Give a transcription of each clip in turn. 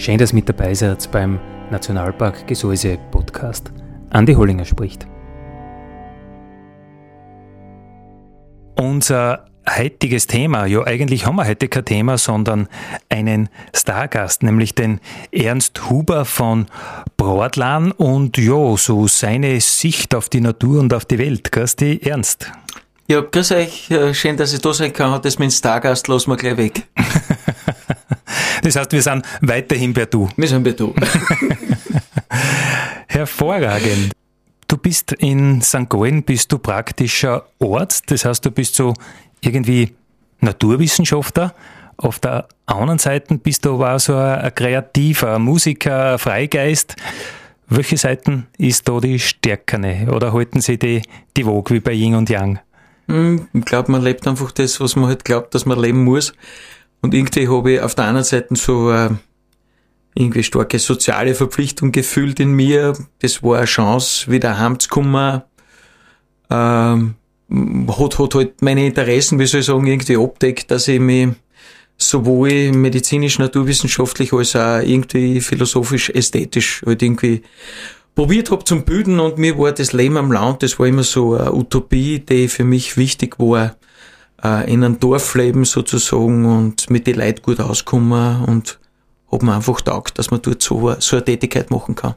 Schön, dass ihr mit dabei seid beim Nationalpark Gesäuse Podcast. Andi Hollinger spricht. Unser heutiges Thema, ja eigentlich haben wir heute kein Thema, sondern einen Stargast, nämlich den Ernst Huber von Brodlan und ja, so seine Sicht auf die Natur und auf die Welt. Grüß dich, Ernst. Ja, grüß euch, äh, schön, dass ich da sein kann. Das mit dem Stargast lassen wir gleich weg. Das heißt, wir sind weiterhin per Du. Wir sind per Du. Hervorragend. Du bist in St. Gallen, bist du praktischer Arzt, das heißt, du bist so irgendwie Naturwissenschaftler. Auf der anderen Seite bist du aber auch so ein kreativer Musiker, ein Freigeist. Welche Seiten ist da die stärkere oder halten sie die, die Waage wie bei Yin und Yang? Hm, ich glaube, man lebt einfach das, was man halt glaubt, dass man leben muss. Und irgendwie habe ich auf der anderen Seite so äh, irgendwie starke soziale Verpflichtung gefühlt in mir. Das war eine Chance, wieder heimzukommen. Ähm, hat, hat halt meine Interessen, wie soll ich sagen, irgendwie abdeckt, dass ich mich sowohl medizinisch, naturwissenschaftlich als auch irgendwie philosophisch, ästhetisch halt irgendwie probiert habe zum Bilden und mir war das Leben am Land, das war immer so eine Utopie, die für mich wichtig war äh, in einem Dorf leben sozusagen und mit den Leuten gut auskommen und hab mir einfach taugt, dass man dort so, so eine Tätigkeit machen kann.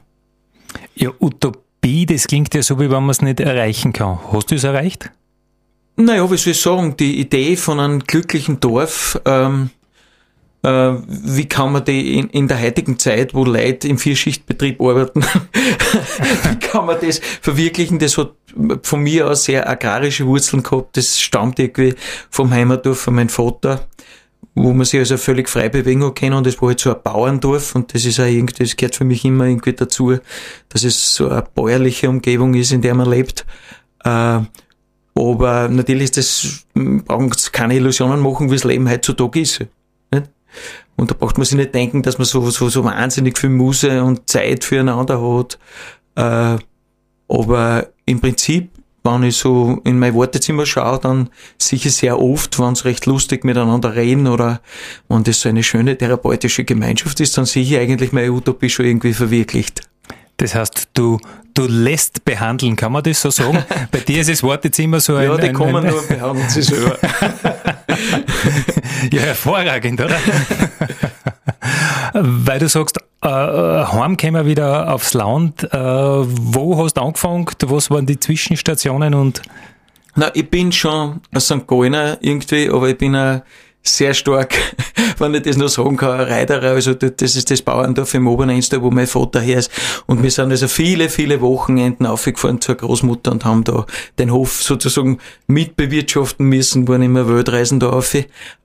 Ja, Utopie, das klingt ja so, wie wenn man es nicht erreichen kann. Hast du es erreicht? Naja, wie soll ich sagen, die Idee von einem glücklichen Dorf ähm, äh, wie kann man die in, in der heutigen Zeit, wo Leute im Vierschichtbetrieb arbeiten, wie kann man das verwirklichen? Das hat von mir aus sehr agrarische Wurzeln gehabt. Das stammt irgendwie vom Heimatdorf von meinem Vater wo man sich also völlig frei bewegen kann und das war halt so ein Bauerndorf und das ist auch irgendwie, das gehört für mich immer irgendwie dazu, dass es so eine bäuerliche Umgebung ist, in der man lebt. Äh, aber natürlich ist das, brauchen wir keine Illusionen machen, wie das Leben heutzutage ist. Und da braucht man sich nicht denken, dass man so, so, so wahnsinnig viel Muse und Zeit füreinander hat. Äh, aber im Prinzip, wenn ich so in mein Wartezimmer schaue, dann sicher sehr oft, wenn es recht lustig miteinander reden oder wenn das so eine schöne therapeutische Gemeinschaft ist, dann sehe ich eigentlich meine Utopie schon irgendwie verwirklicht. Das heißt, du, du lässt behandeln, kann man das so sagen? Bei dir ist das Wartezimmer so ein... Ja, die ein, kommen ein, nur und behandeln sich selber. ja, hervorragend, oder? Weil du sagst, äh, heim kommen wir wieder aufs Land. Äh, wo hast du angefangen? Was waren die Zwischenstationen und... Na, ich bin schon ein St. Gallener irgendwie, aber ich bin ein sehr stark, wenn ich das noch sagen kann, Reiterer. Also das ist das Bauerndorf im Oberneinster, wo mein Vater her ist. Und wir sind also viele, viele Wochenenden aufgefahren zur Großmutter und haben da den Hof sozusagen mitbewirtschaften müssen, waren immer Weltreisen da auf.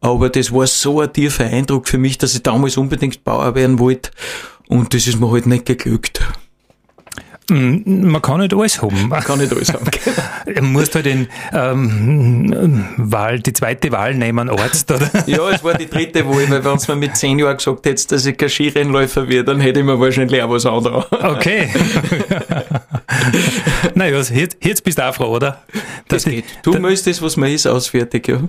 Aber das war so ein tiefer Eindruck für mich, dass ich damals unbedingt Bauer werden wollte. Und das ist mir halt nicht geglückt. Mm, man kann nicht alles haben. Man kann nicht alles haben. Man muss halt den ähm, Wahl, die zweite Wahl nehmen, Arzt, oder? ja, es war die dritte Wahl, weil wenn es mir mit zehn Jahren gesagt hättest, dass ich kein Skirennläufer werde, dann hätte ich mir wahrscheinlich auch was anderes. Okay. naja, jetzt, jetzt bist du auch froh, oder? Dass das geht. Du da, möchtest, was man ist, ausfertig, ja.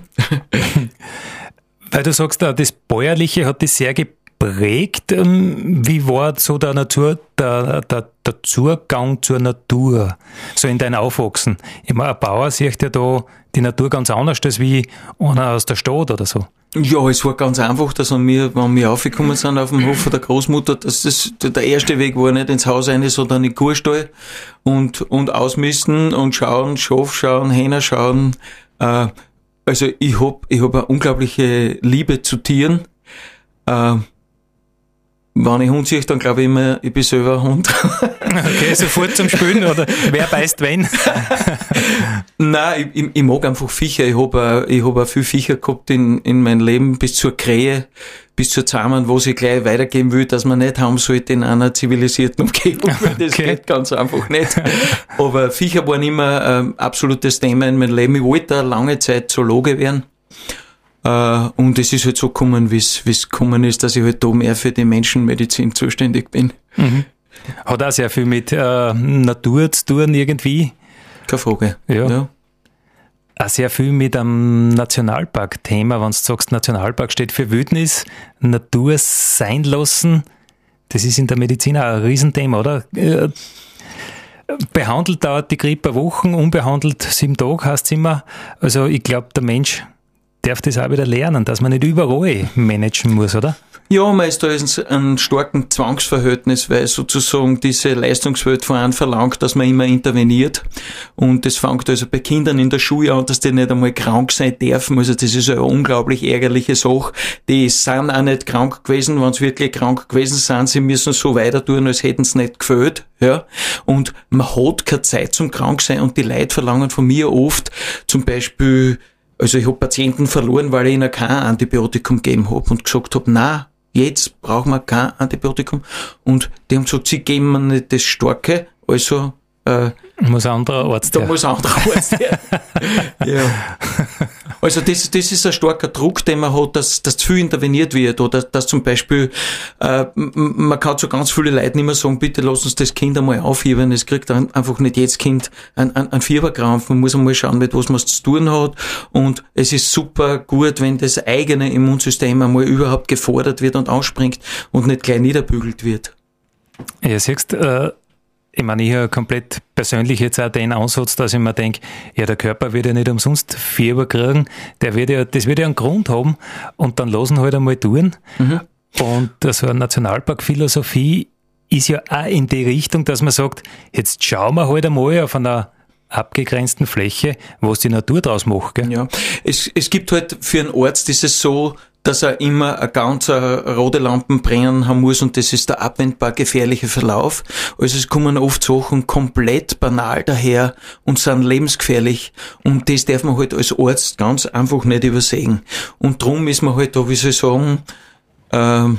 Weil du sagst, das Bäuerliche hat dich sehr geprägt prägt. Ähm, wie war so der Natur, der, der, der Zugang zur Natur, so in dein Aufwachsen? Immer ein Bauer sieht ja da die Natur ganz anders als wie einer aus der Stadt oder so. Ja, es war ganz einfach, dass wir, wenn wir aufgekommen sind auf dem Hof von der Großmutter, dass das, der erste Weg war nicht ins Haus rein, sondern in den Kurstall und, und ausmisten und schauen, Schaf schauen, Hähner schauen. Äh, also ich hab, ich hab eine unglaubliche Liebe zu Tieren. Äh, wenn ich Hund sehe, dann glaube ich immer, ich bin selber ein Hund. Okay, sofort zum Spielen oder wer beißt wen? Nein, ich, ich, mag einfach Viecher. Ich habe ich hab auch viel Viecher gehabt in, in meinem Leben, bis zur Krähe, bis zur Zahmen, wo ich gleich weitergeben will, dass man nicht haben sollte in einer zivilisierten Umgebung. Das okay. geht ganz einfach nicht. Aber Viecher waren immer ein absolutes Thema in meinem Leben. Ich wollte eine lange Zeit Zoologe werden. Uh, und es ist halt so gekommen, wie es gekommen ist, dass ich halt da mehr für die Menschenmedizin zuständig bin. Mhm. Hat auch sehr viel mit äh, Natur zu tun irgendwie. Keine Frage. Ja. ja. Auch sehr viel mit einem Nationalpark-Thema, wenn du sagst, Nationalpark steht für Wildnis, Natur sein lassen. Das ist in der Medizin auch ein Riesenthema, oder? Äh, behandelt dauert die Grippe Wochen, unbehandelt sieben Tage, heißt es immer. Also ich glaube, der Mensch darf das auch wieder lernen, dass man nicht überall managen muss, oder? Ja, man ist da in einem starken Zwangsverhältnis, weil sozusagen diese Leistungswelt von einem verlangt, dass man immer interveniert. Und das fängt also bei Kindern in der Schule an, dass die nicht einmal krank sein dürfen. Also das ist eine unglaublich ärgerliche Sache. Die sind auch nicht krank gewesen. Wenn sie wirklich krank gewesen sind, sie müssen so weiter tun, als hätten sie nicht gefällt. Ja. Und man hat keine Zeit zum Kranksein und die Leute verlangen von mir oft zum Beispiel also ich habe Patienten verloren, weil ich ihnen kein Antibiotikum gegeben habe und gesagt habe, na, jetzt brauchen wir kein Antibiotikum. Und die haben gesagt, sie geben mir nicht das Starke, also äh, muss ein anderer Arzt Da her. muss ein anderer Arzt her. ja. Also das, das ist ein starker Druck, den man hat, dass, dass zu viel interveniert wird oder dass zum Beispiel äh, man kann zu ganz viele Leute nicht mehr sagen, bitte lass uns das Kind einmal aufheben. Es kriegt einfach nicht jedes Kind ein, ein, ein Fieberkrampf. Man muss einmal schauen, mit was man es zu tun hat. Und es ist super gut, wenn das eigene Immunsystem einmal überhaupt gefordert wird und ausspringt und nicht gleich niederbügelt wird. Ja, siehst, äh, ich meine, ich habe komplett persönlich jetzt auch den Ansatz, dass ich mir denke, ja, der Körper wird ja nicht umsonst Fieber kriegen, der wird ja, das wird ja einen Grund haben und dann lassen halt einmal tun. Mhm. Und so eine Nationalparkphilosophie ist ja auch in die Richtung, dass man sagt, jetzt schauen wir halt einmal auf einer abgegrenzten Fläche, was die Natur draus macht. Gell? Ja, es, es gibt halt für einen Arzt ist es so, dass er immer eine ganz rote Lampen brennen haben muss und das ist der abwendbar gefährliche Verlauf. Also es kommen oft Sachen komplett banal daher und sind lebensgefährlich und das darf man halt als Arzt ganz einfach nicht übersehen. Und drum ist man halt da, wie soll ich sagen, äh,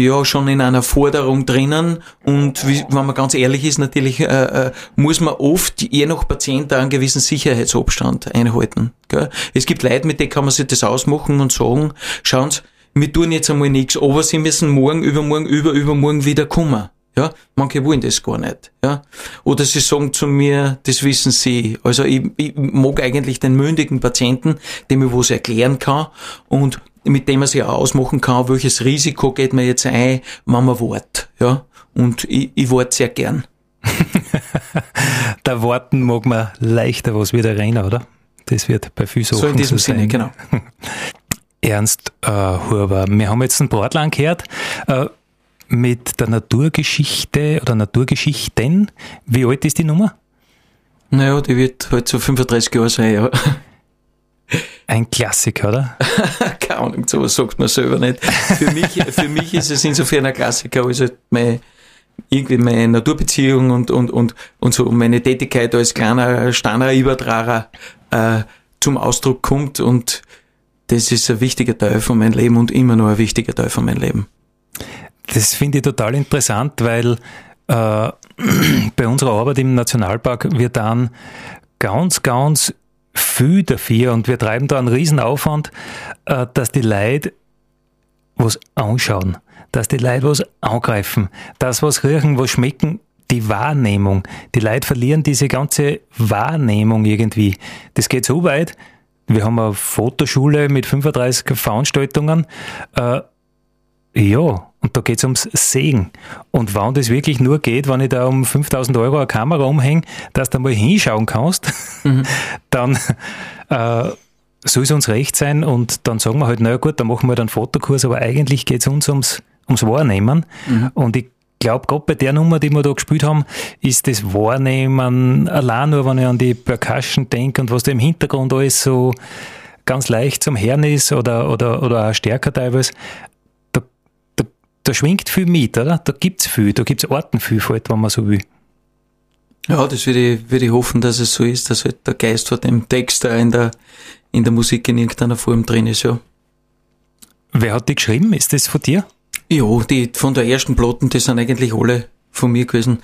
ja schon in einer Forderung drinnen und wie, wenn man ganz ehrlich ist, natürlich äh, äh, muss man oft je nach Patient einen gewissen Sicherheitsabstand einhalten. Gell? Es gibt Leute, mit denen kann man sich das ausmachen und sagen, schauen Sie, wir tun jetzt einmal nichts, aber Sie müssen morgen, übermorgen, über, übermorgen wieder kommen. Ja, manche wollen das gar nicht. Ja, oder sie sagen zu mir, das wissen sie. Also ich, ich mag eigentlich den mündigen Patienten, dem ich was erklären kann und mit dem man sich ausmachen kann, welches Risiko geht man jetzt ein, wenn man wartet. Ja? Und ich, ich warte sehr gern. da warten mag man leichter was wieder rein, oder? Das wird bei vielen Sachen so in diesem so Sinne, genau. Ernst äh, Huber, wir haben jetzt einen Portland gehört äh, mit der Naturgeschichte oder Naturgeschichten. Wie alt ist die Nummer? Naja, die wird halt so 35 Jahre sein, ja. Ein Klassiker, oder? Keine Ahnung, sowas sagt man selber nicht. Für mich, für mich ist es insofern ein Klassiker, als halt meine, irgendwie meine Naturbeziehung und, und, und, und so meine Tätigkeit als kleiner Steiner-Übertrager äh, zum Ausdruck kommt und das ist ein wichtiger Teil von meinem Leben und immer noch ein wichtiger Teil von meinem Leben. Das finde ich total interessant, weil äh, bei unserer Arbeit im Nationalpark wird dann ganz, ganz viel dafür und wir treiben da einen riesen Aufwand, äh, dass die Leute was anschauen, dass die Leute was angreifen, das was riechen, was schmecken, die Wahrnehmung. Die Leute verlieren diese ganze Wahrnehmung irgendwie. Das geht so weit. Wir haben eine Fotoschule mit 35 Veranstaltungen. Äh, ja, und da geht's ums Sehen. Und wann das wirklich nur geht, wenn ich da um 5000 Euro eine Kamera umhänge, dass du mal hinschauen kannst, mhm. dann äh, soll es uns recht sein und dann sagen wir halt, naja gut, dann machen wir halt einen Fotokurs, aber eigentlich geht's uns ums, ums Wahrnehmen. Mhm. Und ich glaube, gerade bei der Nummer, die wir da gespielt haben, ist das Wahrnehmen allein nur, wenn ich an die Percussion denke und was da im Hintergrund alles so ganz leicht zum Hören ist oder, oder, oder auch stärker teilweise, da schwingt viel mit, oder? Da gibt's viel, da gibt's Artenvielfalt, wenn man so will. Ja, das würde ich, würde ich hoffen, dass es so ist, dass halt der Geist von dem Text da in der, in der Musik in irgendeiner Form drin ist, ja. Wer hat die geschrieben? Ist das von dir? Ja, die von der ersten Platten, die sind eigentlich alle von mir gewesen,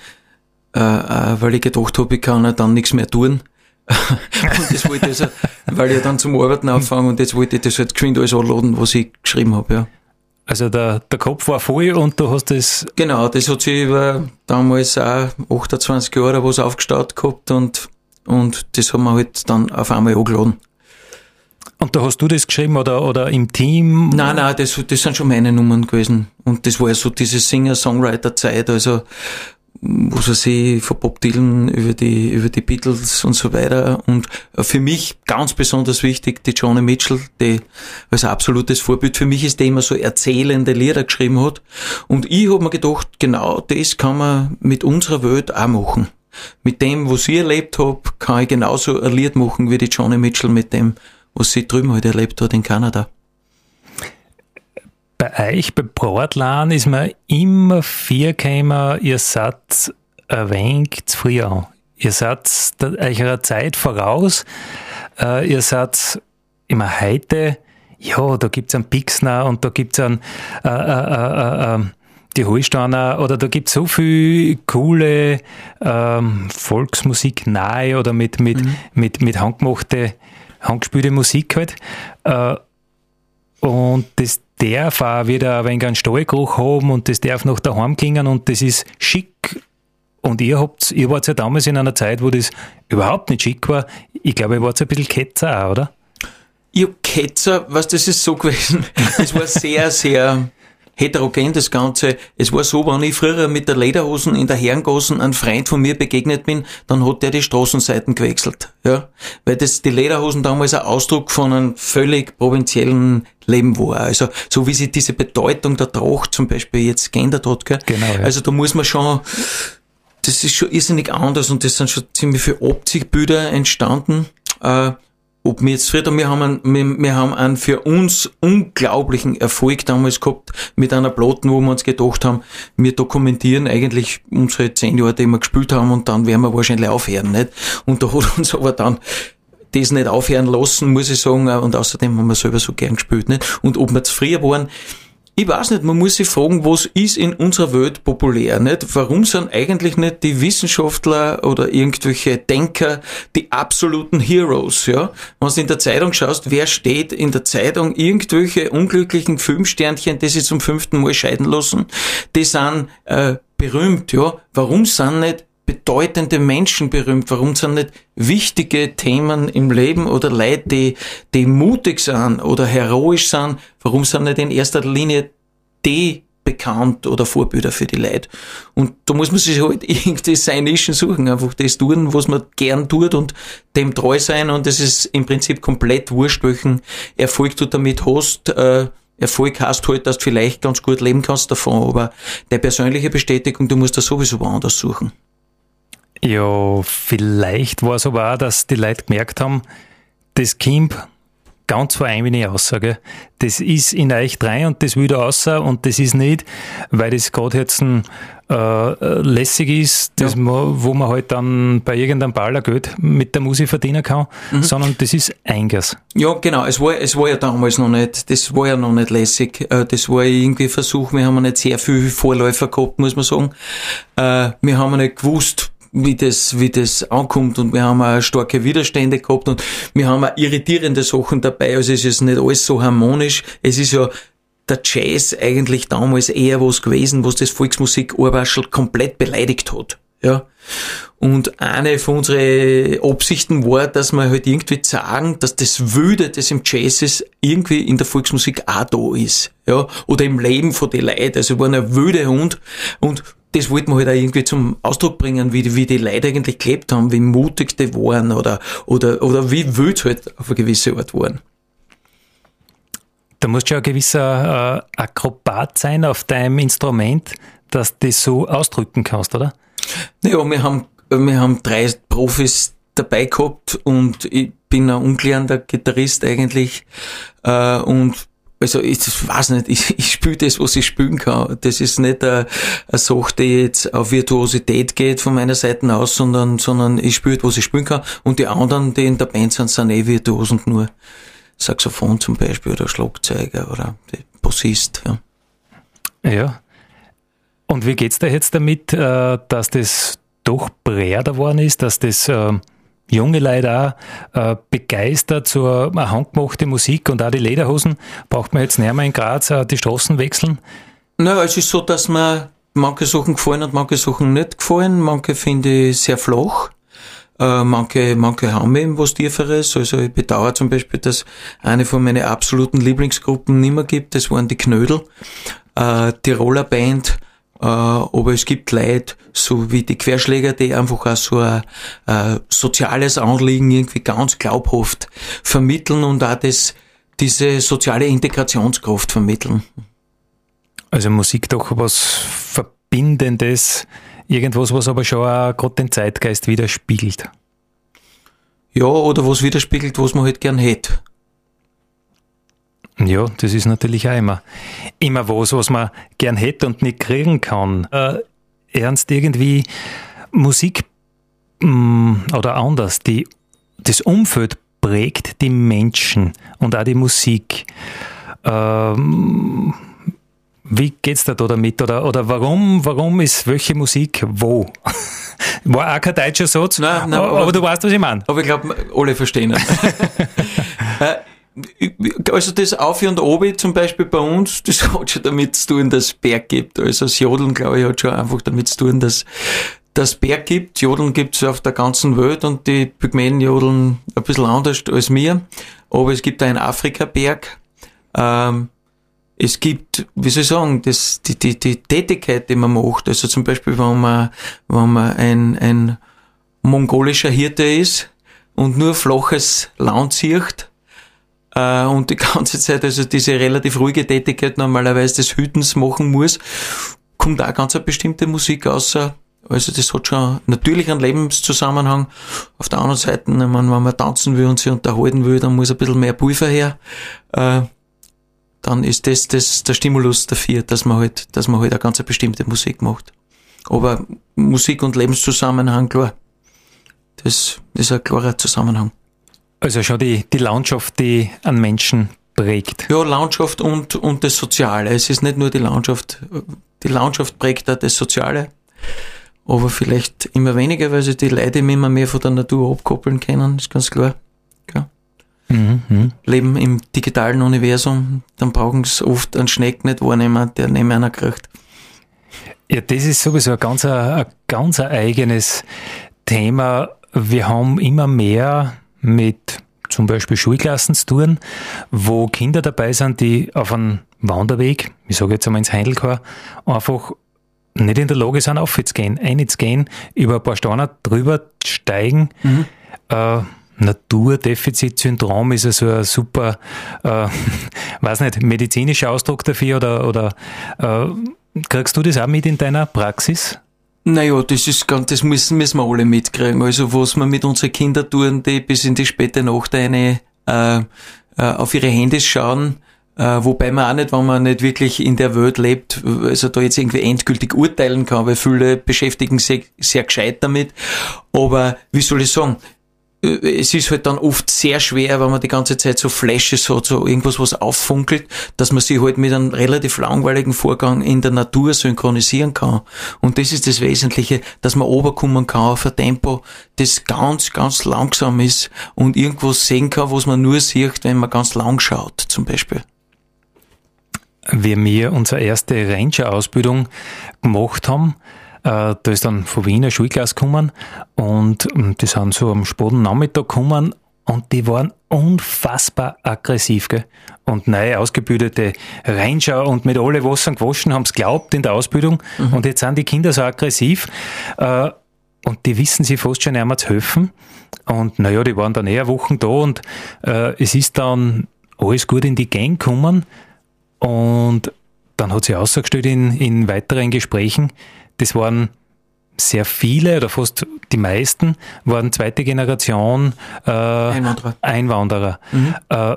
äh, äh, weil ich gedacht habe, ich kann ja dann nichts mehr tun. und das wollte ich also, weil ich dann zum Arbeiten anfange und jetzt wollte ich das halt geschwind alles anladen, was ich geschrieben habe, ja. Also der, der Kopf war voll und du hast das. Genau, das hat sich über damals auch 28 Jahre was aufgestaut gehabt und, und das haben wir halt dann auf einmal angeladen. Und da hast du das geschrieben oder, oder im Team? Nein, nein, das, das sind schon meine Nummern gewesen. Und das war ja so diese Singer-Songwriter-Zeit, also was weiß ich, von Bob Dylan über die, über die Beatles und so weiter. Und für mich ganz besonders wichtig, die Johnny Mitchell, die als absolutes Vorbild für mich ist, der immer so erzählende Lieder geschrieben hat. Und ich habe mir gedacht, genau das kann man mit unserer Welt auch machen. Mit dem, was ich erlebt habe, kann ich genauso ein Lied machen wie die Johnny Mitchell mit dem, was sie drüben halt erlebt hat in Kanada bei euch, bei Bratlan, ist mir immer vier gekommen, ihr seid ein wenig zu früh an. Ihr seid eurer Zeit voraus. Äh, ihr seid immer heute, ja, da gibt's einen Pixner und da gibt's einen, äh, äh, äh, äh die Holsteiner oder da gibt's so viel coole ähm, Volksmusik nahe oder mit, mit, mhm. mit, mit handgemachte, handgespielte Musik halt. Äh, und das darf auch wieder ein wenig einen Stallgeruch haben und das darf noch daheim klingen und das ist schick. Und ihr habt, ihr wart ja damals in einer Zeit, wo das überhaupt nicht schick war. Ich glaube, ihr wart ein bisschen Ketzer auch, oder? Ja, Ketzer, was das ist so gewesen. Es war sehr, sehr heterogen das Ganze. Es war so, wenn ich früher mit der Lederhosen in der Herrengassen einem Freund von mir begegnet bin, dann hat der die Straßenseiten gewechselt. Ja? Weil das, die Lederhosen damals ein Ausdruck von einem völlig provinziellen Leben war. Also, so wie sich diese Bedeutung der Tracht zum Beispiel jetzt geändert hat, gell? Genau, ja. Also, da muss man schon, das ist schon irrsinnig anders und das sind schon ziemlich viele Optikbilder entstanden. Äh, ob wir jetzt Frieda, wir haben einen, wir, haben einen für uns unglaublichen Erfolg damals gehabt mit einer Platten, wo wir uns gedacht haben, wir dokumentieren eigentlich unsere zehn Jahre, die wir gespielt haben und dann werden wir wahrscheinlich aufhören, nicht? Und da hat uns aber dann das nicht aufhören lassen, muss ich sagen, und außerdem haben wir selber so gern gespielt, nicht? Und ob wir zufrieden waren, ich weiß nicht, man muss sich fragen, was ist in unserer Welt populär, nicht? Warum sind eigentlich nicht die Wissenschaftler oder irgendwelche Denker die absoluten Heroes, ja? Wenn du in der Zeitung schaust, wer steht in der Zeitung? Irgendwelche unglücklichen Filmsternchen, die sich zum fünften Mal scheiden lassen, die sind äh, berühmt, ja? Warum sind nicht bedeutende Menschen berühmt? Warum sind nicht wichtige Themen im Leben oder Leute, die, die mutig sind oder heroisch sind? Warum sind nicht in erster Linie die bekannt oder Vorbilder für die Leute? Und da muss man sich halt irgendwie seine Nischen suchen, einfach das tun, was man gern tut und dem treu sein und es ist im Prinzip komplett wurscht, welchen Erfolg du damit hast. Äh, Erfolg hast halt, dass du vielleicht ganz gut leben kannst davon, aber der persönliche Bestätigung, du musst das sowieso woanders suchen. Ja, vielleicht war es aber auch, dass die Leute gemerkt haben, das Kind ganz vor ein wenig Aussage. Das ist in euch rein und das will da raus und das ist nicht, weil das gerade jetzt ein, äh, lässig ist, ja. man, wo man halt dann bei irgendeinem Baller Geld mit der Musik verdienen kann, mhm. sondern das ist Eingas. Ja, genau. Es war, es war ja damals noch nicht, das war ja noch nicht lässig. Äh, das war irgendwie Versuch. Wir haben nicht sehr viel Vorläufer gehabt, muss man sagen. Äh, wir haben nicht gewusst, wie das, wie das ankommt und wir haben auch starke Widerstände gehabt und wir haben auch irritierende Sachen dabei, also es ist nicht alles so harmonisch. Es ist ja der Jazz eigentlich damals eher was gewesen, was das Volksmusik Ohrwaschel komplett beleidigt hat. Ja. Und eine von unseren Absichten war, dass wir halt irgendwie sagen, dass das Wüde, das im Jazz ist, irgendwie in der Volksmusik auch da ist. Ja. Oder im Leben von den Leuten. Also, wir waren ein wüde Hund und das wollten wir halt auch irgendwie zum Ausdruck bringen, wie die, wie die Leute eigentlich gelebt haben, wie mutig die waren oder, oder, oder wie wild halt auf eine gewisse Art waren. Da musst du ja ein gewisser äh, Akrobat sein auf deinem Instrument, dass du das so ausdrücken kannst, oder? Naja, wir haben, wir haben drei Profis dabei gehabt und ich bin ein ungelernter Gitarrist eigentlich äh, und also ich weiß nicht, ich, ich spiele das, was ich spielen kann. Das ist nicht eine, eine Sache, die jetzt auf Virtuosität geht von meiner Seite aus, sondern, sondern ich spiele, was ich spielen kann. Und die anderen, die in der Band sind, sind eh Virtuosen nur. Saxophon zum Beispiel oder Schlagzeuger oder Bassist. Ja. ja. Und wie geht's da jetzt damit, äh, dass das doch breiter geworden ist, dass das äh, junge Leute auch äh, begeistert zur handgemachten Musik und auch die Lederhosen braucht man jetzt näher mal in Graz die Straßen wechseln? Naja, es ist so, dass mir manche Sachen gefallen und manche Sachen nicht gefallen. Manche finde ich sehr flach. Äh, manche, manche haben eben was Tieferes. Also ich bedauere zum Beispiel, dass eine von meinen absoluten Lieblingsgruppen nimmer gibt. Das waren die Knödel. Äh, Tiroler Band. Äh, aber es gibt Leute, so wie die Querschläger, die einfach auch so ein äh, soziales Anliegen irgendwie ganz glaubhaft vermitteln und auch das, diese soziale Integrationskraft vermitteln. Also Musik doch was Verbindendes, irgendwas, was aber schon auch gerade den Zeitgeist widerspiegelt. Ja, oder was widerspiegelt, was man halt gern hätte. Ja, das ist natürlich auch immer, immer was, was man gern hätte und nicht kriegen kann. Äh, ernst irgendwie Musik mh, mm, oder anders, die, das Umfeld prägt die Menschen und auch die Musik. Ähm, wie geht's da damit? Oder, oder warum, warum ist welche Musik wo? War auch kein deutscher Satz, nein, nein, aber, aber, du weißt, was ich meine. Aber ich glaube, alle verstehen. Also das Auf und Obi zum Beispiel bei uns, das hat schon damit zu tun, dass es Berg gibt. Also das Jodeln, glaube ich, hat schon einfach damit zu tun, dass das Berg gibt. Jodeln gibt es auf der ganzen Welt und die Pygmäen jodeln ein bisschen anders als mir. Aber es gibt einen Afrika-Berg. Ähm, es gibt, wie soll ich sagen, das, die, die, die Tätigkeit, die man macht. Also zum Beispiel, wenn man, wenn man ein, ein mongolischer Hirte ist und nur flaches Land sieht, äh, und die ganze Zeit also diese relativ ruhige Tätigkeit normalerweise des Hütens machen muss, kommt auch ganz eine bestimmte Musik außer also das hat schon natürlich einen Lebenszusammenhang. Auf der anderen Seite, wenn man tanzen will und sich unterhalten will, dann muss ein bisschen mehr Pulver her. Äh, dann ist das, das der Stimulus dafür, dass man halt, dass man halt eine ganz bestimmte Musik macht. Aber Musik und Lebenszusammenhang, klar. Das ist ein klarer Zusammenhang. Also schon die, die Landschaft, die an Menschen prägt. Ja, Landschaft und, und das Soziale. Es ist nicht nur die Landschaft. Die Landschaft prägt auch das Soziale. Aber vielleicht immer weniger, weil sich die Leute immer mehr von der Natur abkoppeln können, ist ganz klar. Ja. Mhm, mhm. Leben im digitalen Universum, dann brauchen sie oft einen Schneck nicht wahrnehmen, der neben einer kriegt. Ja, das ist sowieso ein ganz, ein ganz eigenes Thema. Wir haben immer mehr mit zum Beispiel Schulklassen zu tun, wo Kinder dabei sind, die auf einem Wanderweg, ich sage jetzt einmal ins Heindelchor, einfach nicht in der Lage sind, aufzugehen, einzugehen, über ein paar Steine drüber steigen. Mhm. Äh, Naturdefizitsyndrom ist also ein super, äh, weiß nicht, medizinischer Ausdruck dafür oder, oder äh, kriegst du das auch mit in deiner Praxis? Naja, das ist ganz, das müssen, müssen wir alle mitkriegen. Also was wir mit unseren Kindern tun, die bis in die späte Nacht eine äh, äh, auf ihre Handys schauen, äh, wobei man auch nicht, wenn man nicht wirklich in der Welt lebt, also da jetzt irgendwie endgültig urteilen kann, weil viele beschäftigen sich sehr gescheit damit. Aber wie soll ich sagen, es ist halt dann oft sehr schwer, wenn man die ganze Zeit so Flashes hat, so irgendwas, was auffunkelt, dass man sich halt mit einem relativ langweiligen Vorgang in der Natur synchronisieren kann. Und das ist das Wesentliche, dass man oberkommen kann auf ein Tempo, das ganz, ganz langsam ist und irgendwas sehen kann, was man nur sieht, wenn man ganz lang schaut, zum Beispiel. Wie wir unsere erste Ranger-Ausbildung gemacht haben, äh, da ist dann von Wiener Schulklasse gekommen und ähm, die sind so am späten Nachmittag gekommen und die waren unfassbar aggressiv. Gell? Und neu ausgebildete Ranger und mit alle Wasser gewaschen haben es glaubt in der Ausbildung mhm. und jetzt sind die Kinder so aggressiv äh, und die wissen sie fast schon einmal zu helfen. Und naja, die waren dann eher Wochen da und äh, es ist dann alles gut in die Gang gekommen und dann hat sie ausgestellt in, in weiteren Gesprächen, das waren sehr viele oder fast die meisten waren zweite Generation äh, Einwanderer. Einwanderer. Mhm. Äh,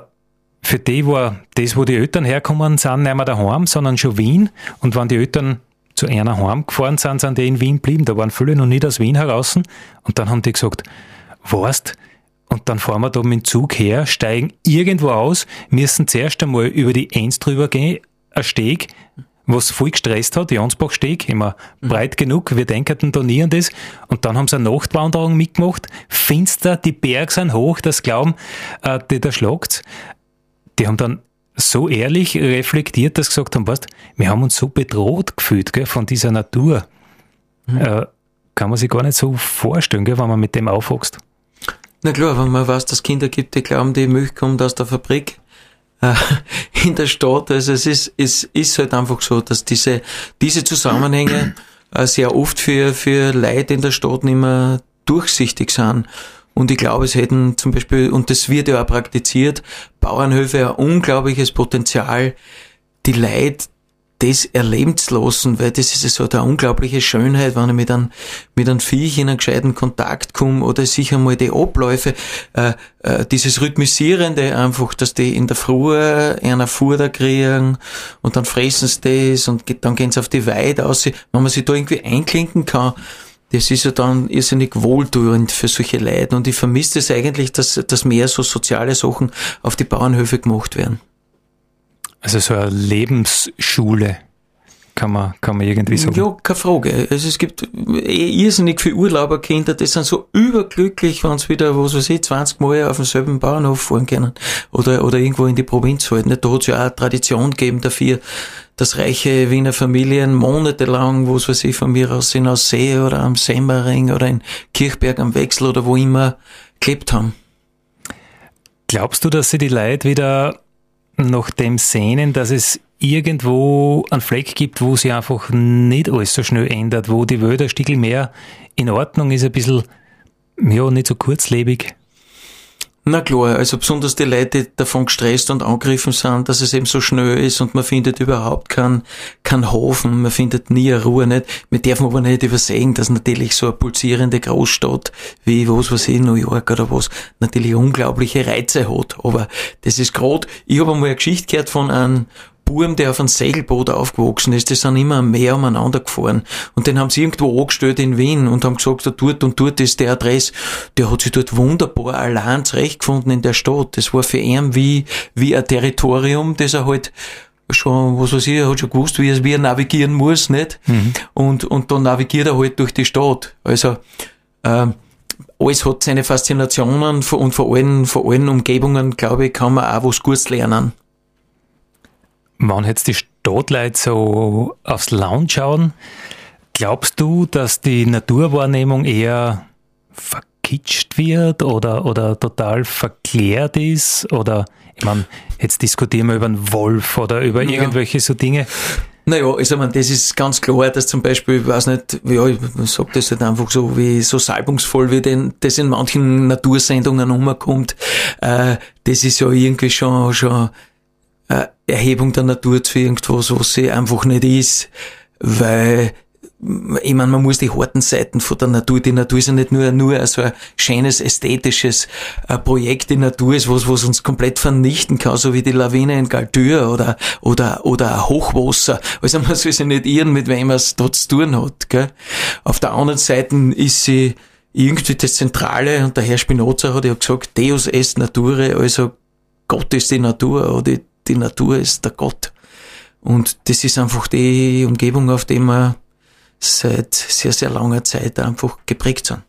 für die war das, wo die Eltern herkommen sind, nicht mehr daheim, sondern schon Wien. Und wenn die Eltern zu einer heim gefahren sind, sind die in Wien geblieben. Da waren viele noch nicht aus Wien heraus. Und dann haben die gesagt, weißt, und dann fahren wir da mit dem Zug her, steigen irgendwo aus, müssen zuerst einmal über die Enz drüber gehen, ein Steg, was voll gestresst hat, Jansbach-Steg, immer mhm. breit genug, wir denken da nie an das. Und dann haben sie eine Nachtwanderung mitgemacht, finster, die Berge sind hoch, das Glauben, äh, die da schlagt. Die haben dann so ehrlich reflektiert, dass sie gesagt haben, weißt, wir haben uns so bedroht gefühlt gell, von dieser Natur. Mhm. Äh, kann man sich gar nicht so vorstellen, gell, wenn man mit dem aufwächst. Na klar, wenn man weiß, dass es Kinder gibt, die glauben, die Milch kommt aus der Fabrik äh, in der Stadt. Also es ist, es ist halt einfach so, dass diese, diese Zusammenhänge äh, sehr oft für, für Leute in der Stadt nicht mehr durchsichtig sind. Und ich glaube, es hätten zum Beispiel, und das wird ja auch praktiziert, Bauernhöfe ein unglaubliches Potenzial, die Leute das erleben zu lassen, weil das ist so eine unglaubliche Schönheit, wenn ich mit einem, mit einem Viech in einen gescheiten Kontakt komme oder sicher mal die Abläufe, äh, äh, dieses Rhythmisierende einfach, dass die in der Früh einer Futter kriegen und dann fressen sie das und dann gehen sie auf die Weide aus. Wenn man sich da irgendwie einklinken kann, das ist ja dann irrsinnig wohltuend für solche Leute und ich vermisse das eigentlich, dass, dass mehr so soziale Sachen auf die Bauernhöfe gemacht werden. Also so eine Lebensschule kann man, kann man irgendwie sagen. Ja, keine Frage. Also es gibt eh irrsinnig viele Urlauberkinder, die sind so überglücklich, wenn sie wieder, was weiß ich, 20 Mal auf demselben Bauernhof fahren können. Oder, oder irgendwo in die Provinz halt. Da hat es ja auch eine Tradition gegeben dafür, dass reiche Wiener Familien monatelang, was weiß ich, von mir aus sind aus See oder am Semmering oder in Kirchberg am Wechsel oder wo immer gelebt haben. Glaubst du, dass sie die Leute wieder nach dem sehnen, dass es irgendwo einen Fleck gibt, wo sich einfach nicht alles so schnell ändert, wo die Welt ein Stückchen mehr in Ordnung ist, ein bisschen, ja, nicht so kurzlebig. Na klar, also besonders die Leute, die davon gestresst und angegriffen sind, dass es eben so schnell ist und man findet überhaupt keinen kein Hafen, man findet nie eine Ruhe nicht. Wir dürfen aber nicht übersehen, dass natürlich so eine pulsierende Großstadt wie, was weiß ich, New York oder was, natürlich unglaubliche Reize hat. Aber das ist gerade, ich habe einmal eine Geschichte gehört von einem Buben, der auf einem Segelboot aufgewachsen ist, die sind immer am Meer umeinander gefahren. Und den haben sie irgendwo angestellt in Wien und haben gesagt, da dort und dort ist der Adress. Der hat sich dort wunderbar allein zurechtgefunden in der Stadt. Das war für ihn wie, wie ein Territorium, das er halt schon, was weiß ich, er hat schon gewusst, wie er, wie er navigieren muss, nicht? Mhm. Und, und dann navigiert er halt durch die Stadt. Also, ähm, alles hat seine Faszinationen und vor allen, vor allen Umgebungen, glaube ich, kann man auch was Gutes lernen. Wenn jetzt die Stadtleute so aufs Land schauen, glaubst du, dass die Naturwahrnehmung eher verkitscht wird oder, oder total verklärt ist? Oder, ich meine, jetzt diskutieren wir über einen Wolf oder über ja. irgendwelche so Dinge. Naja, also man, das ist ganz klar, dass zum Beispiel, ich weiß nicht, ja, ich sag das halt einfach so, wie so salbungsvoll, wie denn, das in manchen Natursendungen umkommt, äh, das ist ja irgendwie schon, schon äh, Erhebung der Natur zu irgendwas, was sie einfach nicht ist, weil ich meine, man muss die harten Seiten von der Natur, die Natur ist ja nicht nur, nur so ein schönes, ästhetisches äh, Projekt, die Natur ist was, was uns komplett vernichten kann, so wie die Lawine in Galtür oder, oder, oder Hochwasser. Also man soll sich nicht irren, mit wem man es dort zu tun hat, gell. Auf der anderen Seite ist sie irgendwie das Zentrale, und der Herr Spinoza hat ja gesagt, Deus est nature, also Gott ist die Natur, oder die Natur ist der Gott. Und das ist einfach die Umgebung, auf die wir seit sehr, sehr langer Zeit einfach geprägt sind.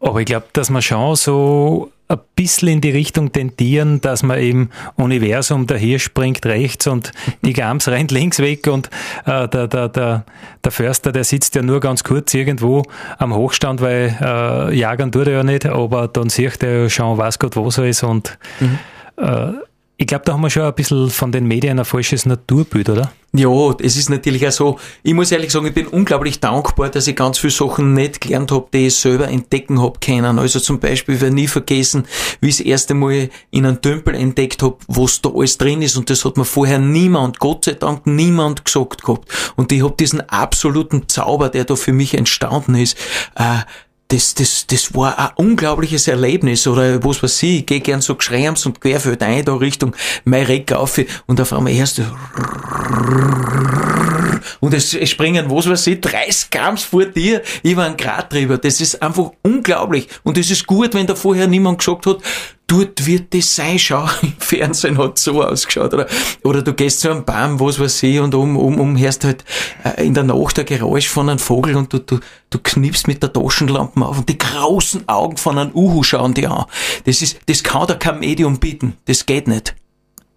Aber ich glaube, dass wir schon so ein bisschen in die Richtung tendieren, dass man eben Universum, der Hirsch springt rechts und die Gams rennt links weg und äh, der, der, der, der Förster, der sitzt ja nur ganz kurz irgendwo am Hochstand, weil äh, jagen tut er ja nicht, aber dann sieht er ja schon, was Gott was er ist und mhm. äh, ich glaube, da haben wir schon ein bisschen von den Medien ein falsches Naturbild, oder? Ja, es ist natürlich auch so, ich muss ehrlich sagen, ich bin unglaublich dankbar, dass ich ganz viele Sachen nicht gelernt habe, die ich selber entdecken habe können. Also zum Beispiel, ich werde nie vergessen, wie ich das erste Mal in einem Tümpel entdeckt habe, was da alles drin ist und das hat mir vorher niemand, Gott sei Dank niemand gesagt gehabt. Und ich habe diesen absoluten Zauber, der da für mich entstanden ist, äh, das, das, das war ein unglaubliches Erlebnis. Oder was weiß ich, ich gehe gern so geschreims und querfeld ein, da Richtung Maireck auf und auf einmal erst und es, es springen, was weiß ich, 30 Grams vor dir über einen drüber. Das ist einfach unglaublich. Und es ist gut, wenn da vorher niemand gesagt hat, dort wird das sein, schau, im Fernsehen hat so ausgeschaut. Oder, oder du gehst zu einem Baum, was weiß ich, und um, um, um hörst halt äh, in der Nacht ein Geräusch von einem Vogel und du, du, du knippst mit der Taschenlampe auf und die großen Augen von einem Uhu schauen dir an. Das ist, das kann da kein Medium bieten. Das geht nicht.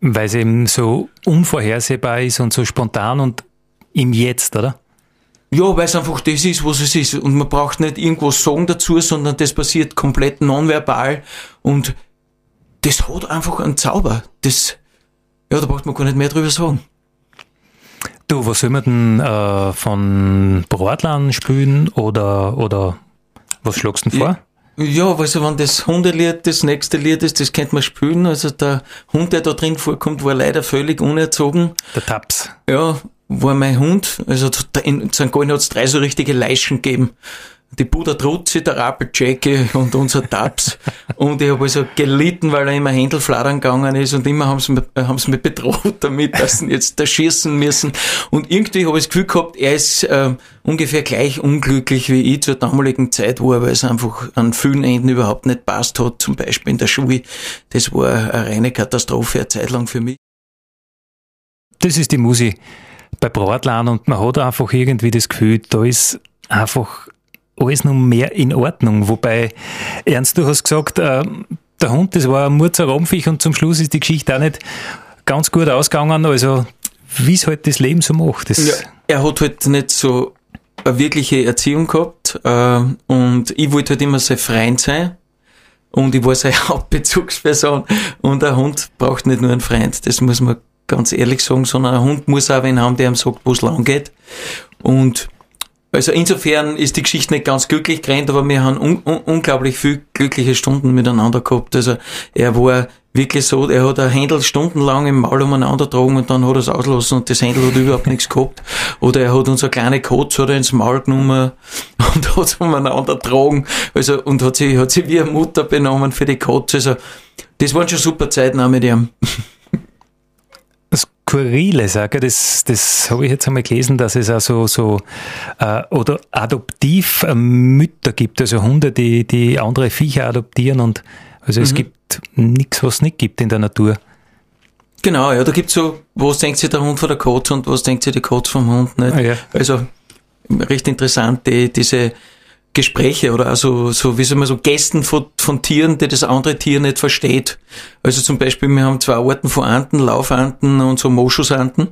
Weil es eben so unvorhersehbar ist und so spontan und im Jetzt, oder? Ja, weil es einfach das ist, was es ist. Und man braucht nicht irgendwas sagen dazu, sondern das passiert komplett nonverbal. Und das hat einfach einen Zauber. Das, ja, da braucht man gar nicht mehr drüber sagen. Du, was soll man denn äh, von Bratlan spielen oder, oder was schlagst du denn vor? Ja, also wenn das Hundelied das nächste Lied ist, das könnte man spielen. Also der Hund, der da drin vorkommt, war leider völlig unerzogen. Der Taps. Ja, war mein Hund. Also in St. Gallen hat es drei so richtige Leichen gegeben die Buddha Trutzi, der Rappel Jackie und unser Tabs. und ich habe also gelitten, weil er immer Händel fladern gegangen ist und immer haben sie, mich, haben sie mich bedroht damit, dass sie jetzt da schießen müssen. Und irgendwie habe ich das Gefühl gehabt, er ist äh, ungefähr gleich unglücklich wie ich zur damaligen Zeit war, weil es einfach an vielen Enden überhaupt nicht passt hat, zum Beispiel in der Schule. Das war eine reine Katastrophe eine Zeit lang für mich. Das ist die Musik bei Bratlan und man hat einfach irgendwie das Gefühl, da ist einfach alles noch mehr in Ordnung. Wobei, Ernst, du hast gesagt, äh, der Hund, das war ein Murzerampfich und zum Schluss ist die Geschichte auch nicht ganz gut ausgegangen. Also, wie es halt das Leben so macht. Ja, er hat halt nicht so eine wirkliche Erziehung gehabt äh, und ich wollte halt immer sein Freund sein und ich war seine Hauptbezugsperson und ein Hund braucht nicht nur einen Freund, das muss man ganz ehrlich sagen, sondern ein Hund muss auch einen haben, der ihm sagt, wo es lang geht und also insofern ist die Geschichte nicht ganz glücklich gerannt, aber wir haben un un unglaublich viel glückliche Stunden miteinander gehabt. Also er war wirklich so, er hat ein Händel stundenlang im Maul umeinander getragen und dann hat er es ausgelassen und das Händel hat überhaupt nichts gehabt. Oder er hat unsere kleine Kotz hat er ins Maul genommen und hat es umeinander getragen. Also, und hat sie, hat sie wie eine Mutter benommen für die Kotz. Also, das waren schon super Zeiten auch mit ihm. Skurrile Sache, das, das habe ich jetzt einmal gelesen, dass es also so äh, oder Adoptivmütter gibt, also Hunde, die, die andere Viecher adoptieren und also es mhm. gibt nichts, was es nicht gibt in der Natur. Genau, ja, da gibt es so, was denkt sich der Hund von der Katze und was denkt sich die Katze vom Hund nicht. Ah, ja. Also recht interessant, die, diese Gespräche oder also so, wie soll man so Gästen von, von Tieren, die das andere Tier nicht versteht. Also zum Beispiel, wir haben zwei Arten von Anten, Laufanten und so Moschusanten.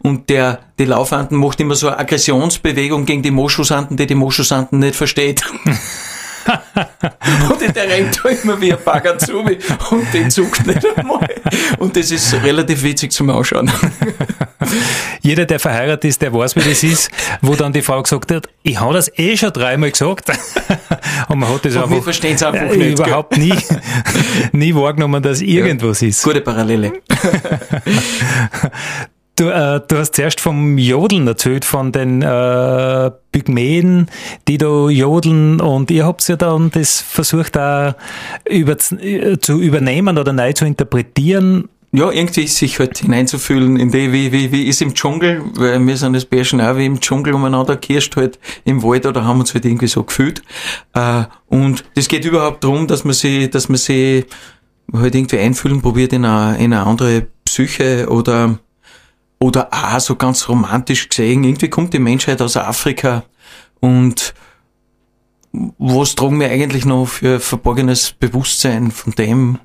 Und der, die Laufanten macht immer so eine Aggressionsbewegung gegen die Moschusanten, die die Moschusanten nicht versteht. und der rennt da immer wie ein Bagger zu und den zuckt nicht einmal. Und das ist relativ witzig zum Ausschauen. Jeder, der verheiratet ist, der weiß, wie das ist, wo dann die Frau gesagt hat, ich habe das eh schon dreimal gesagt. Und man hat das und einfach, wir verstehen es einfach äh, nicht. Überhaupt nie, nie wahrgenommen, dass irgendwas ja, ist. Gute Parallele. Du, äh, du hast zuerst vom Jodeln erzählt, von den äh, Pygmäen, die da jodeln und ihr habt ja dann das versucht auch über, äh, zu übernehmen oder neu zu interpretieren. Ja, irgendwie sich halt hineinzufühlen in die, wie, wie, wie ist im Dschungel, weil wir sind das Bärchen auch wie im Dschungel umeinander kirscht halt im Wald oder haben uns halt irgendwie so gefühlt. Äh, und das geht überhaupt darum, dass man sich, dass man sich halt irgendwie einfühlen probiert in eine, in eine andere Psyche oder oder auch so ganz romantisch gesehen, irgendwie kommt die Menschheit aus Afrika und was tragen wir eigentlich noch für verborgenes Bewusstsein von dem,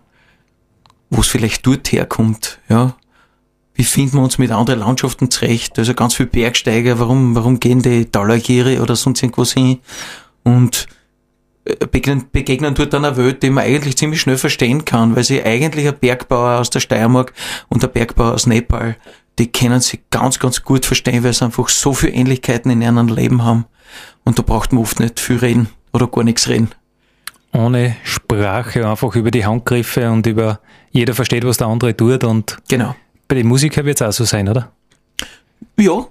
wo es vielleicht dort herkommt, ja? Wie finden wir uns mit anderen Landschaften zurecht? Also ganz viele Bergsteiger, warum, warum gehen die Talagiri oder sonst irgendwas hin? Und äh, begegnen, begegnen dort einer Welt, die man eigentlich ziemlich schnell verstehen kann, weil sie eigentlich ein Bergbauer aus der Steiermark und ein Bergbauer aus Nepal die können sich ganz, ganz gut verstehen, weil sie einfach so viele Ähnlichkeiten in ihrem Leben haben. Und da braucht man oft nicht viel reden oder gar nichts reden. Ohne Sprache, einfach über die Handgriffe und über jeder versteht, was der andere tut. Und genau. bei den Musikern wird es auch so sein, oder? Ja,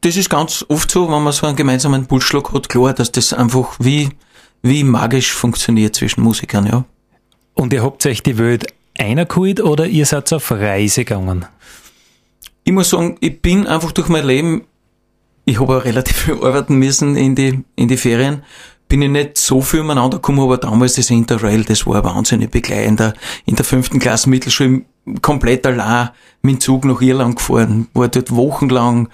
das ist ganz oft so, wenn man so einen gemeinsamen Pulsschlag hat, klar, dass das einfach wie, wie magisch funktioniert zwischen Musikern, ja. Und ihr habt euch die Welt einer geholt oder ihr seid auf Reise gegangen? Ich muss sagen, ich bin einfach durch mein Leben, ich habe auch relativ viel arbeiten müssen in die, in die Ferien, bin ich nicht so viel umeinander gekommen, aber damals das Interrail, das war wahnsinnig begleitend. In der fünften Klasse Mittelschule komplett allein mit dem Zug nach Irland gefahren, war dort wochenlang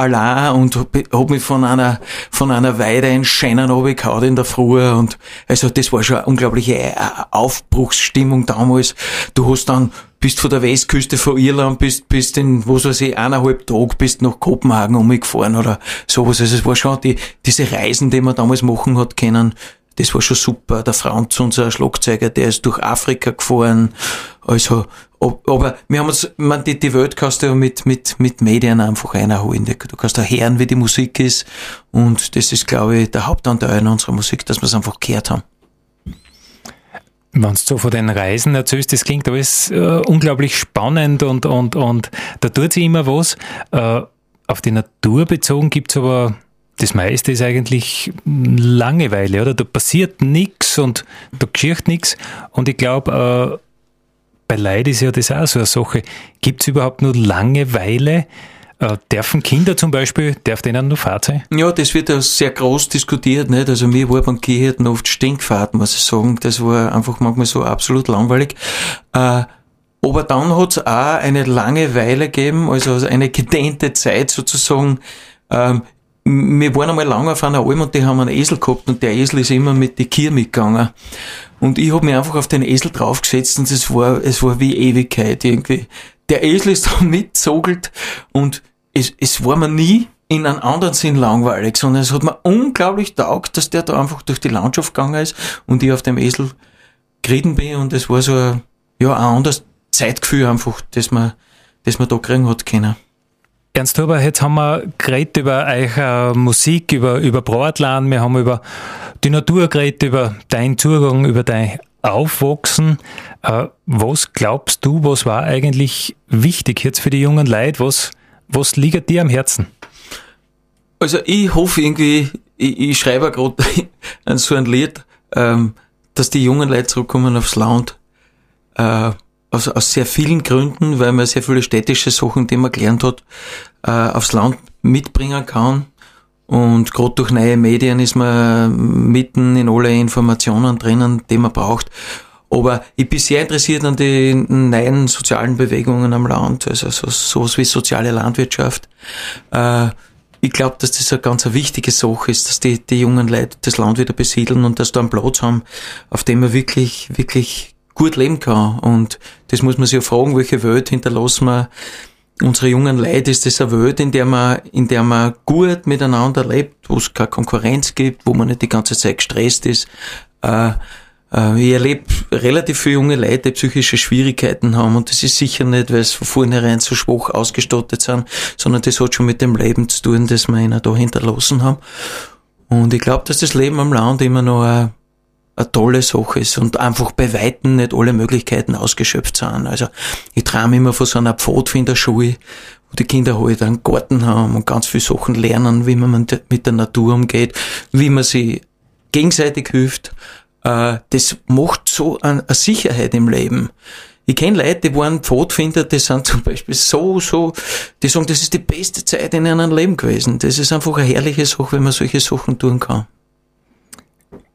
allein und hab mich von einer, von einer Weide in Scheinen runtergehauen in der Früh und also das war schon eine unglaubliche äh, Aufbruchsstimmung damals. Du hast dann, bist von der Westküste von Irland, bist, bist in, wo weiß ich, eineinhalb Tage bist nach Kopenhagen umgefahren oder sowas. Also es war schon die, diese Reisen, die man damals machen hat können, das war schon super. Der Franz, unser Schlagzeuger, der ist durch Afrika gefahren. Also, aber wir haben uns, man, die, die Welt kannst du mit, mit, mit Medien einfach einholen. Du kannst da hören, wie die Musik ist. Und das ist, glaube ich, der Hauptanteil unserer Musik, dass wir es einfach gehört haben. Wenn du so von den Reisen erzählst, das klingt alles äh, unglaublich spannend und, und, und da tut sich immer was. Äh, auf die Natur bezogen gibt's aber das meiste ist eigentlich Langeweile, oder? Da passiert nichts und da geschieht nichts. Und ich glaube, äh, bei Leid ist ja das auch so eine Sache. Gibt es überhaupt nur Langeweile? Äh, dürfen Kinder zum Beispiel, darf denen nur Fahrt sein? Ja, das wird ja sehr groß diskutiert, nicht? Also mir war beim Gehirten oft Stinkfahrt, muss ich sagen. Das war einfach manchmal so absolut langweilig. Äh, aber dann hat es auch eine Langeweile gegeben, also eine gedehnte Zeit sozusagen, ähm, wir waren einmal lange auf einer Alm und die haben einen Esel gehabt und der Esel ist immer mit die Kier mitgegangen. Und ich habe mich einfach auf den Esel draufgesetzt und es war, es war wie Ewigkeit irgendwie. Der Esel ist da mitzogelt und es, es war mir nie in einem anderen Sinn langweilig, sondern es hat mir unglaublich taugt, dass der da einfach durch die Landschaft gegangen ist und ich auf dem Esel geritten bin und es war so ein, ja, ein anderes Zeitgefühl einfach, das man, das man da kriegen hat können. Ernst Huber, jetzt haben wir geredet über eure Musik, über, über Bratlan, wir haben über die Natur geredet, über deinen Zugang, über dein Aufwachsen. Äh, was glaubst du, was war eigentlich wichtig jetzt für die jungen Leute? Was, was liegt dir am Herzen? Also ich hoffe irgendwie, ich, ich schreibe gerade so ein Lied, ähm, dass die jungen Leute zurückkommen aufs Land. Äh, aus, aus sehr vielen Gründen, weil man sehr viele städtische Sachen, die man gelernt hat, äh, aufs Land mitbringen kann. Und gerade durch neue Medien ist man mitten in alle Informationen drinnen, die man braucht. Aber ich bin sehr interessiert an den neuen sozialen Bewegungen am Land, also so, sowas wie soziale Landwirtschaft. Äh, ich glaube, dass das eine ganz wichtige Sache ist, dass die, die jungen Leute das Land wieder besiedeln und dass da einen Platz haben, auf dem man wirklich, wirklich gut leben kann. Und das muss man sich ja fragen, welche Welt hinterlassen wir unsere jungen Leute? Ist das eine Welt, in der man, in der man gut miteinander lebt, wo es keine Konkurrenz gibt, wo man nicht die ganze Zeit gestresst ist? Äh, äh, ich erlebe relativ viele junge Leute, die psychische Schwierigkeiten haben und das ist sicher nicht, weil sie von vornherein so schwach ausgestattet sind, sondern das hat schon mit dem Leben zu tun, das wir ihnen da hinterlassen haben. Und ich glaube, dass das Leben am Land immer noch eine eine tolle Sache ist und einfach bei Weitem nicht alle Möglichkeiten ausgeschöpft sind. Also ich träume immer von so einer Pfadfinderschule, wo die Kinder halt einen Garten haben und ganz viele Sachen lernen, wie man mit der Natur umgeht, wie man sie gegenseitig hilft. Äh, das macht so eine Sicherheit im Leben. Ich kenne Leute, die waren Pfadfinder, die sind zum Beispiel so, so, die sagen, das ist die beste Zeit in ihrem Leben gewesen. Das ist einfach eine herrliche Sache, wenn man solche Sachen tun kann.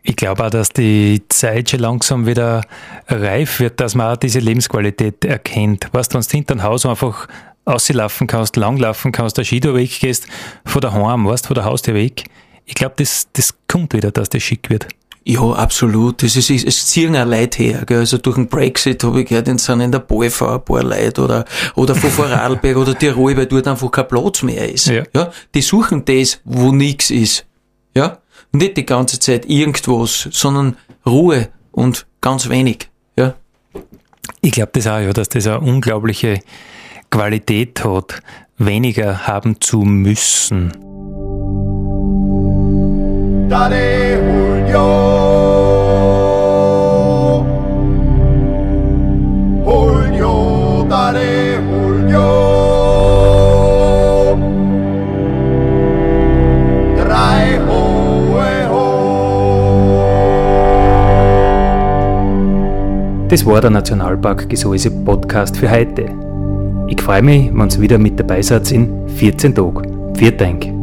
Ich glaube auch, dass die Zeit schon langsam wieder reif wird, dass man auch diese Lebensqualität erkennt. Weißt du, wenn du hinter dem Haus einfach auslaufen kannst, langlaufen kannst, der Skitourweg gehst, von daheim, weißt du, von der Haustür weg. Ich glaube, das, das kommt wieder, dass das schick wird. Ja, absolut. Das ist, es ziehen auch Leute her. Gell? Also durch den Brexit habe ich gehört, sind in der Balfa ein paar Leute oder, oder von Vorarlberg oder Tirol, weil dort einfach kein Platz mehr ist. Ja. ja. Die suchen das, wo nichts ist. Ja. Nicht die ganze Zeit irgendwas, sondern Ruhe und ganz wenig. Ja. Ich glaube das auch, ja, dass das eine unglaubliche Qualität hat, weniger haben zu müssen. Daddy Julio. Julio, Das war der Nationalpark Gesäuse Podcast für heute. Ich freue mich, wenn ihr wieder mit dabei seid in 14 Tagen. Vielen Dank.